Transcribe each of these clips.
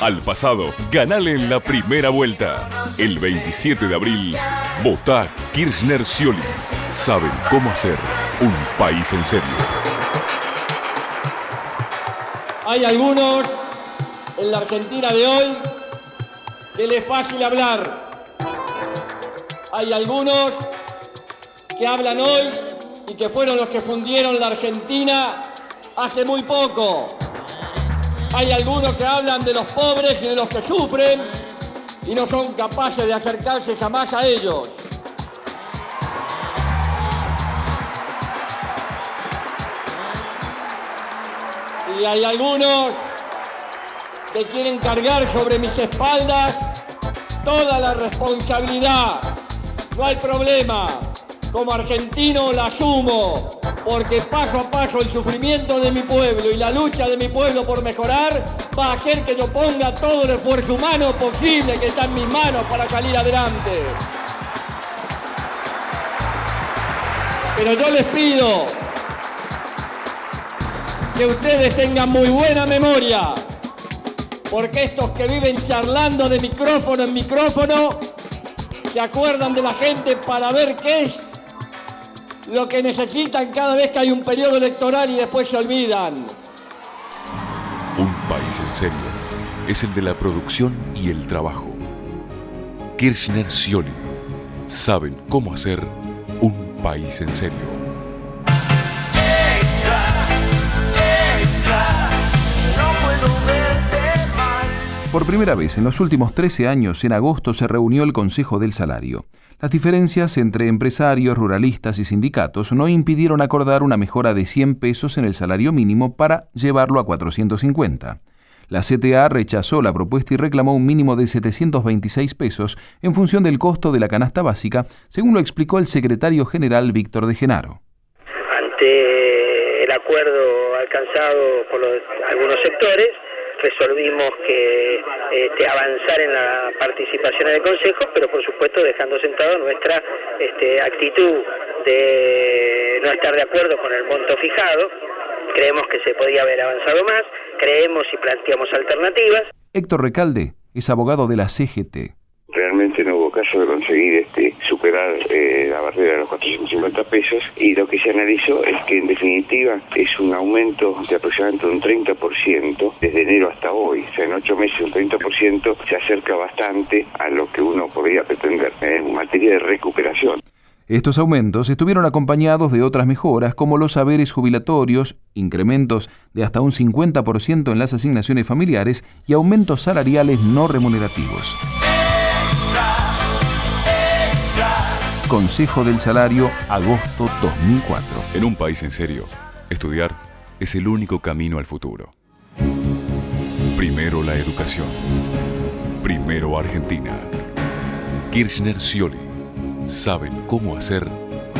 Al pasado, ganale en la primera vuelta. El 27 de abril, vota Kirchner Scioli. Saben cómo hacer un país en serio. Hay algunos en la Argentina de hoy que les es fácil hablar. Hay algunos que hablan hoy y que fueron los que fundieron la Argentina hace muy poco. Hay algunos que hablan de los pobres y de los que sufren y no son capaces de acercarse jamás a ellos. Y hay algunos que quieren cargar sobre mis espaldas toda la responsabilidad. No hay problema. Como argentino la asumo, porque paso a paso el sufrimiento de mi pueblo y la lucha de mi pueblo por mejorar va a hacer que yo ponga todo el esfuerzo humano posible que está en mis manos para salir adelante. Pero yo les pido que ustedes tengan muy buena memoria, porque estos que viven charlando de micrófono en micrófono se acuerdan de la gente para ver qué es lo que necesitan cada vez que hay un periodo electoral y después se olvidan. Un país en serio es el de la producción y el trabajo. Kirchner Scioli saben cómo hacer un país en serio. Por primera vez en los últimos 13 años, en agosto se reunió el Consejo del Salario. Las diferencias entre empresarios, ruralistas y sindicatos no impidieron acordar una mejora de 100 pesos en el salario mínimo para llevarlo a 450. La CTA rechazó la propuesta y reclamó un mínimo de 726 pesos en función del costo de la canasta básica, según lo explicó el secretario general Víctor de Genaro. Ante el acuerdo alcanzado por algunos sectores, resolvimos que este, avanzar en la participación en el Consejo, pero por supuesto dejando sentado nuestra este, actitud de no estar de acuerdo con el monto fijado. Creemos que se podía haber avanzado más, creemos y planteamos alternativas. Héctor Recalde es abogado de la CGT realmente no hubo caso de conseguir este eh, la barrera de los 450 pesos y lo que se analizó es que en definitiva es un aumento de aproximadamente un 30% desde enero hasta hoy, o sea, en ocho meses un 30% se acerca bastante a lo que uno podría pretender en materia de recuperación. Estos aumentos estuvieron acompañados de otras mejoras como los saberes jubilatorios, incrementos de hasta un 50% en las asignaciones familiares y aumentos salariales no remunerativos. Consejo del Salario, agosto 2004. En un país en serio, estudiar es el único camino al futuro. Primero la educación. Primero Argentina. Kirchner Scioli saben cómo hacer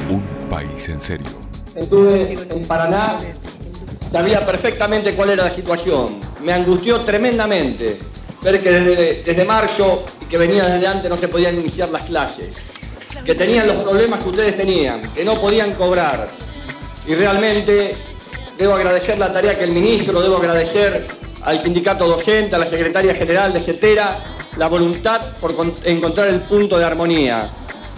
un país en serio. Estuve en Paraná, sabía perfectamente cuál era la situación. Me angustió tremendamente ver que desde, desde marzo y que venía desde antes no se podían iniciar las clases que tenían los problemas que ustedes tenían, que no podían cobrar. Y realmente debo agradecer la tarea que el ministro, debo agradecer al sindicato docente, a la secretaria general de CETERA, la voluntad por encontrar el punto de armonía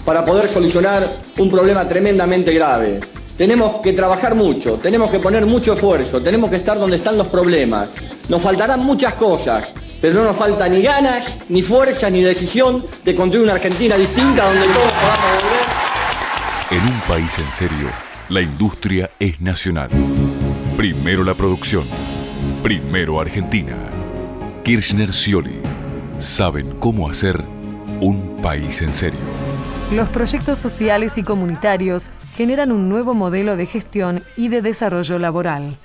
para poder solucionar un problema tremendamente grave. Tenemos que trabajar mucho, tenemos que poner mucho esfuerzo, tenemos que estar donde están los problemas. Nos faltarán muchas cosas, pero no nos falta ni ganas, ni fuerza, ni decisión de construir una Argentina distinta donde todos podamos volver. En un país en serio, la industria es nacional. Primero la producción. Primero Argentina. Kirchner Scioli. Saben cómo hacer un país en serio. Los proyectos sociales y comunitarios generan un nuevo modelo de gestión y de desarrollo laboral.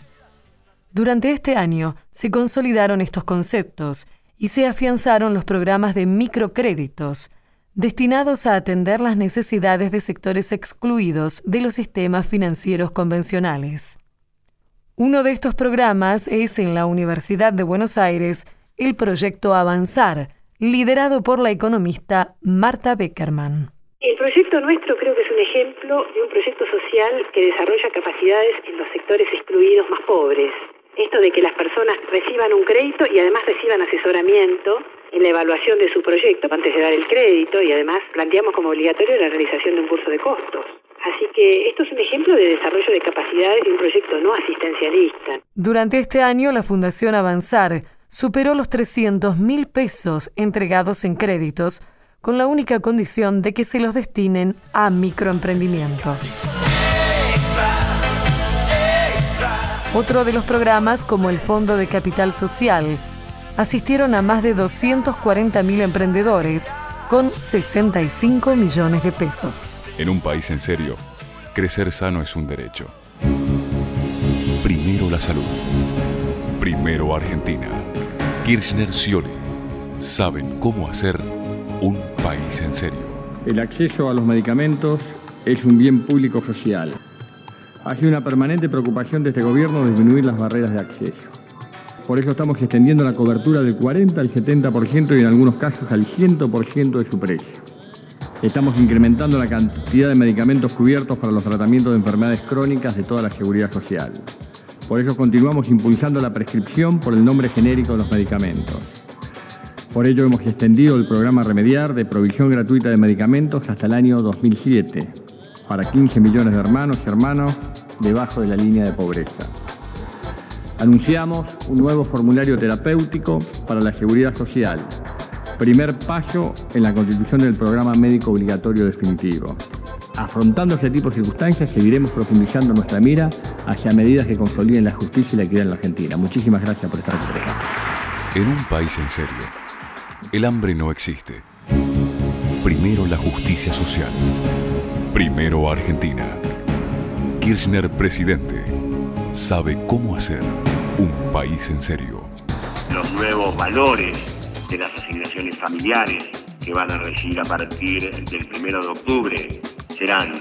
Durante este año se consolidaron estos conceptos y se afianzaron los programas de microcréditos, destinados a atender las necesidades de sectores excluidos de los sistemas financieros convencionales. Uno de estos programas es en la Universidad de Buenos Aires el proyecto Avanzar, liderado por la economista Marta Beckerman. El proyecto nuestro creo que es un ejemplo de un proyecto social que desarrolla capacidades en los sectores excluidos más pobres esto de que las personas reciban un crédito y además reciban asesoramiento en la evaluación de su proyecto antes de dar el crédito y además planteamos como obligatorio la realización de un curso de costos. Así que esto es un ejemplo de desarrollo de capacidades de un proyecto no asistencialista. Durante este año, la Fundación Avanzar superó los 300 mil pesos entregados en créditos con la única condición de que se los destinen a microemprendimientos. Otro de los programas, como el Fondo de Capital Social, asistieron a más de 240.000 emprendedores con 65 millones de pesos. En un país en serio, crecer sano es un derecho. Primero la salud. Primero Argentina. Kirchner Scioli. Saben cómo hacer un país en serio. El acceso a los medicamentos es un bien público social. Ha sido una permanente preocupación de este gobierno disminuir las barreras de acceso. Por eso estamos extendiendo la cobertura del 40 al 70% y en algunos casos al 100% de su precio. Estamos incrementando la cantidad de medicamentos cubiertos para los tratamientos de enfermedades crónicas de toda la seguridad social. Por eso continuamos impulsando la prescripción por el nombre genérico de los medicamentos. Por ello hemos extendido el programa Remediar de provisión gratuita de medicamentos hasta el año 2007 para 15 millones de hermanos y hermanos debajo de la línea de pobreza. Anunciamos un nuevo formulario terapéutico para la seguridad social, primer paso en la constitución del programa médico obligatorio definitivo. Afrontando este tipo de circunstancias, seguiremos profundizando nuestra mira hacia medidas que consoliden la justicia y la equidad en la Argentina. Muchísimas gracias por estar aquí. En un país en serio, el hambre no existe. Primero la justicia social. Primero Argentina. Kirchner presidente sabe cómo hacer un país en serio. Los nuevos valores de las asignaciones familiares que van a regir a partir del 1 de octubre serán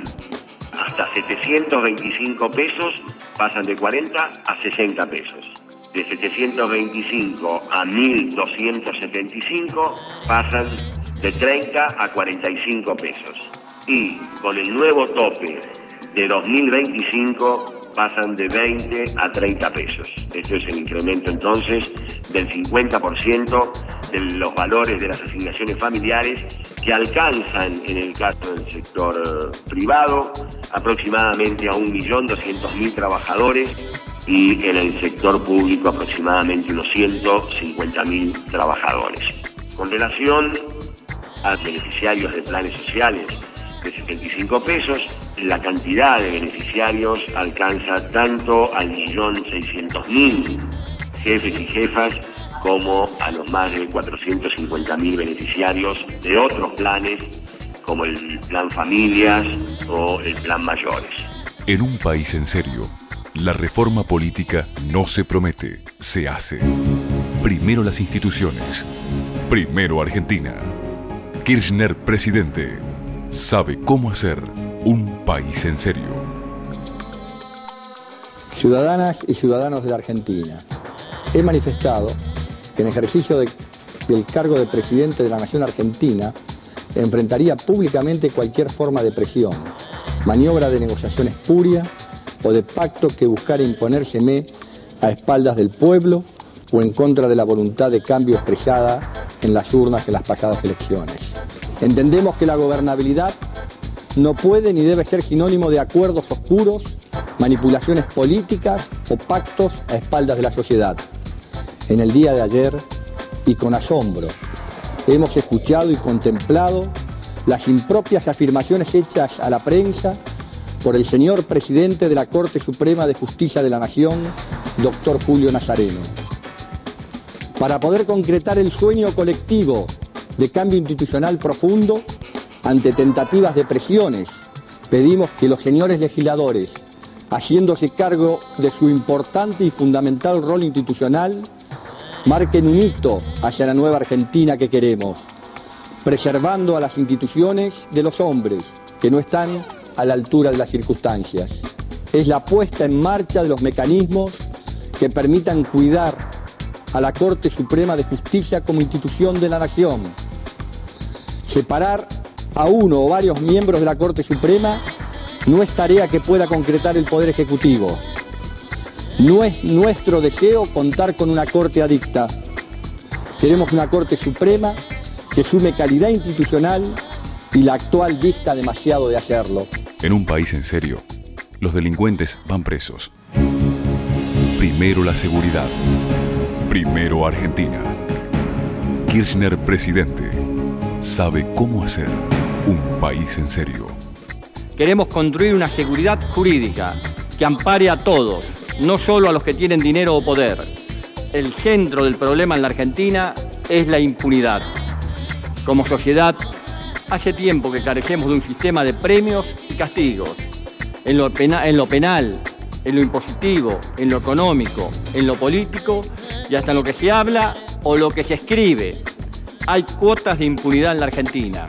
hasta 725 pesos, pasan de 40 a 60 pesos. De 725 a 1275 pasan de 30 a 45 pesos. Y con el nuevo tope de 2025 pasan de 20 a 30 pesos. Esto es el incremento entonces del 50% de los valores de las asignaciones familiares que alcanzan en el caso del sector eh, privado aproximadamente a 1.200.000 trabajadores y en el sector público aproximadamente unos 150.000 trabajadores. Con relación a beneficiarios de planes sociales de 75 pesos, la cantidad de beneficiarios alcanza tanto al millón seiscientos mil jefes y jefas como a los más de 450.000 beneficiarios de otros planes como el Plan Familias o el Plan Mayores. En un país en serio, la reforma política no se promete, se hace. Primero las instituciones. Primero Argentina. Kirchner presidente. Sabe cómo hacer un país en serio. Ciudadanas y ciudadanos de la Argentina, he manifestado que en ejercicio del cargo de presidente de la Nación Argentina enfrentaría públicamente cualquier forma de presión, maniobra de negociación espuria o de pacto que buscara imponérseme a espaldas del pueblo o en contra de la voluntad de cambio expresada en las urnas en las pasadas elecciones. Entendemos que la gobernabilidad no puede ni debe ser sinónimo de acuerdos oscuros, manipulaciones políticas o pactos a espaldas de la sociedad. En el día de ayer, y con asombro, hemos escuchado y contemplado las impropias afirmaciones hechas a la prensa por el señor presidente de la Corte Suprema de Justicia de la Nación, doctor Julio Nazareno. Para poder concretar el sueño colectivo de cambio institucional profundo, ante tentativas de presiones, pedimos que los señores legisladores, haciéndose cargo de su importante y fundamental rol institucional, marquen un hito hacia la nueva Argentina que queremos, preservando a las instituciones de los hombres que no están a la altura de las circunstancias. Es la puesta en marcha de los mecanismos que permitan cuidar a la Corte Suprema de Justicia como institución de la nación, separar a uno o varios miembros de la Corte Suprema no es tarea que pueda concretar el Poder Ejecutivo. No es nuestro deseo contar con una Corte adicta. Queremos una Corte Suprema que sume calidad institucional y la actual dista demasiado de hacerlo. En un país en serio, los delincuentes van presos. Primero la seguridad. Primero Argentina. Kirchner presidente. Sabe cómo hacer un país en serio. Queremos construir una seguridad jurídica que ampare a todos, no solo a los que tienen dinero o poder. El centro del problema en la Argentina es la impunidad. Como sociedad, hace tiempo que carecemos de un sistema de premios y castigos. En lo, en lo penal, en lo impositivo, en lo económico, en lo político y hasta en lo que se habla o lo que se escribe. Hay cuotas de impunidad en la Argentina.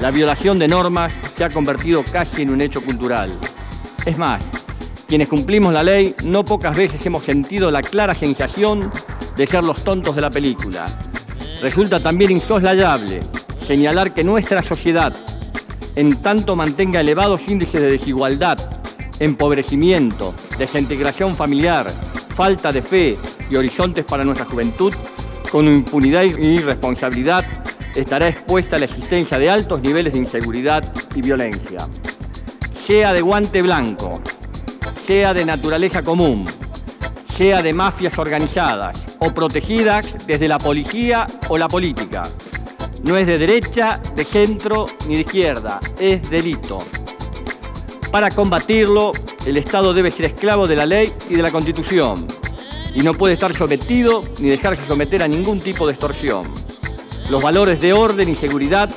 La violación de normas se ha convertido casi en un hecho cultural. Es más, quienes cumplimos la ley no pocas veces hemos sentido la clara sensación de ser los tontos de la película. Resulta también insoslayable señalar que nuestra sociedad, en tanto mantenga elevados índices de desigualdad, empobrecimiento, desintegración familiar, falta de fe y horizontes para nuestra juventud, con impunidad y irresponsabilidad estará expuesta a la existencia de altos niveles de inseguridad y violencia. Sea de guante blanco, sea de naturaleza común, sea de mafias organizadas o protegidas desde la policía o la política. No es de derecha, de centro ni de izquierda, es delito. Para combatirlo, el Estado debe ser esclavo de la ley y de la Constitución y no puede estar sometido ni dejarse someter a ningún tipo de extorsión. Los valores de orden y seguridad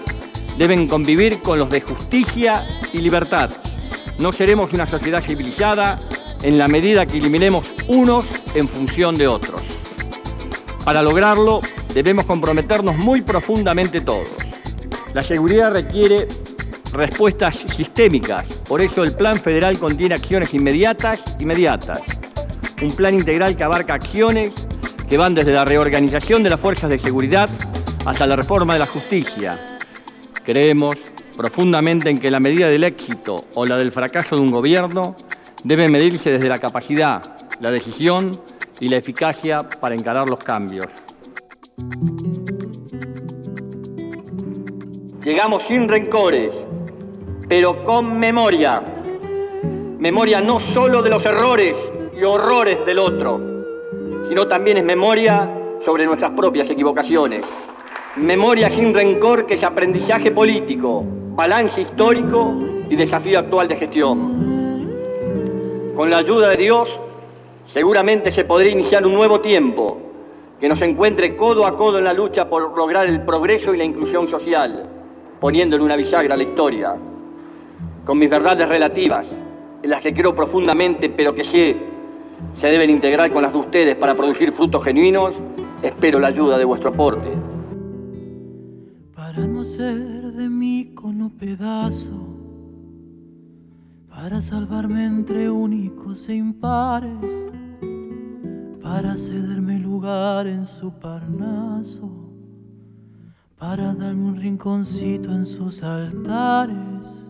deben convivir con los de justicia y libertad. No seremos una sociedad civilizada en la medida que eliminemos unos en función de otros. Para lograrlo, debemos comprometernos muy profundamente todos. La seguridad requiere respuestas sistémicas, por eso el Plan Federal contiene acciones inmediatas, inmediatas. Un plan integral que abarca acciones que van desde la reorganización de las fuerzas de seguridad hasta la reforma de la justicia. Creemos profundamente en que la medida del éxito o la del fracaso de un gobierno debe medirse desde la capacidad, la decisión y la eficacia para encarar los cambios. Llegamos sin rencores, pero con memoria. Memoria no solo de los errores y horrores del otro, sino también es memoria sobre nuestras propias equivocaciones. Memoria sin rencor que es aprendizaje político, balance histórico y desafío actual de gestión. Con la ayuda de Dios, seguramente se podría iniciar un nuevo tiempo que nos encuentre codo a codo en la lucha por lograr el progreso y la inclusión social, poniendo en una bisagra la historia. Con mis verdades relativas, en las que creo profundamente, pero que sé se deben integrar con las de ustedes para producir frutos genuinos, espero la ayuda de vuestro aporte para no ser de mí con un pedazo, para salvarme entre únicos e impares, para cederme lugar en su parnaso, para darme un rinconcito en sus altares.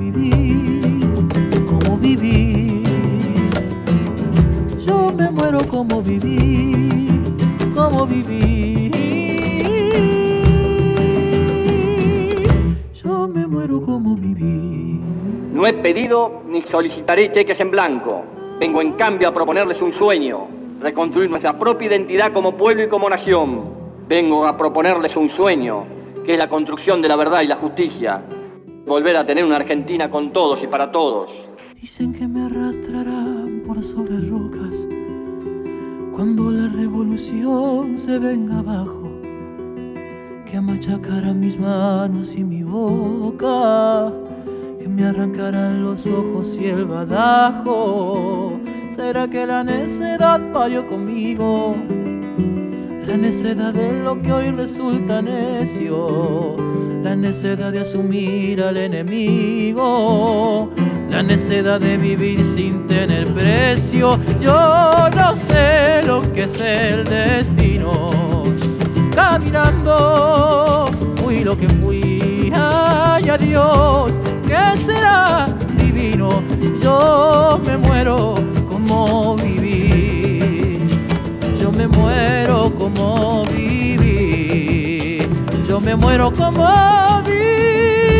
muero como viví. Yo me muero como viví, como viví. Yo me muero como viví. No he pedido ni solicitaré cheques en blanco. Vengo en cambio a proponerles un sueño, reconstruir nuestra propia identidad como pueblo y como nación. Vengo a proponerles un sueño, que es la construcción de la verdad y la justicia. Volver a tener una Argentina con todos y para todos. Dicen que me arrastrarán por sobre rocas cuando la revolución se venga abajo, que machacarán mis manos y mi boca, que me arrancarán los ojos y el badajo. ¿Será que la necedad parió conmigo? La necedad de lo que hoy resulta necio, la necedad de asumir al enemigo, la necedad de vivir sin tener precio. Yo no sé lo que es el destino. Caminando fui lo que fui. Ay, adiós, que será divino. Yo me muero como viví. Yo me muero como viví. Me muero como viví.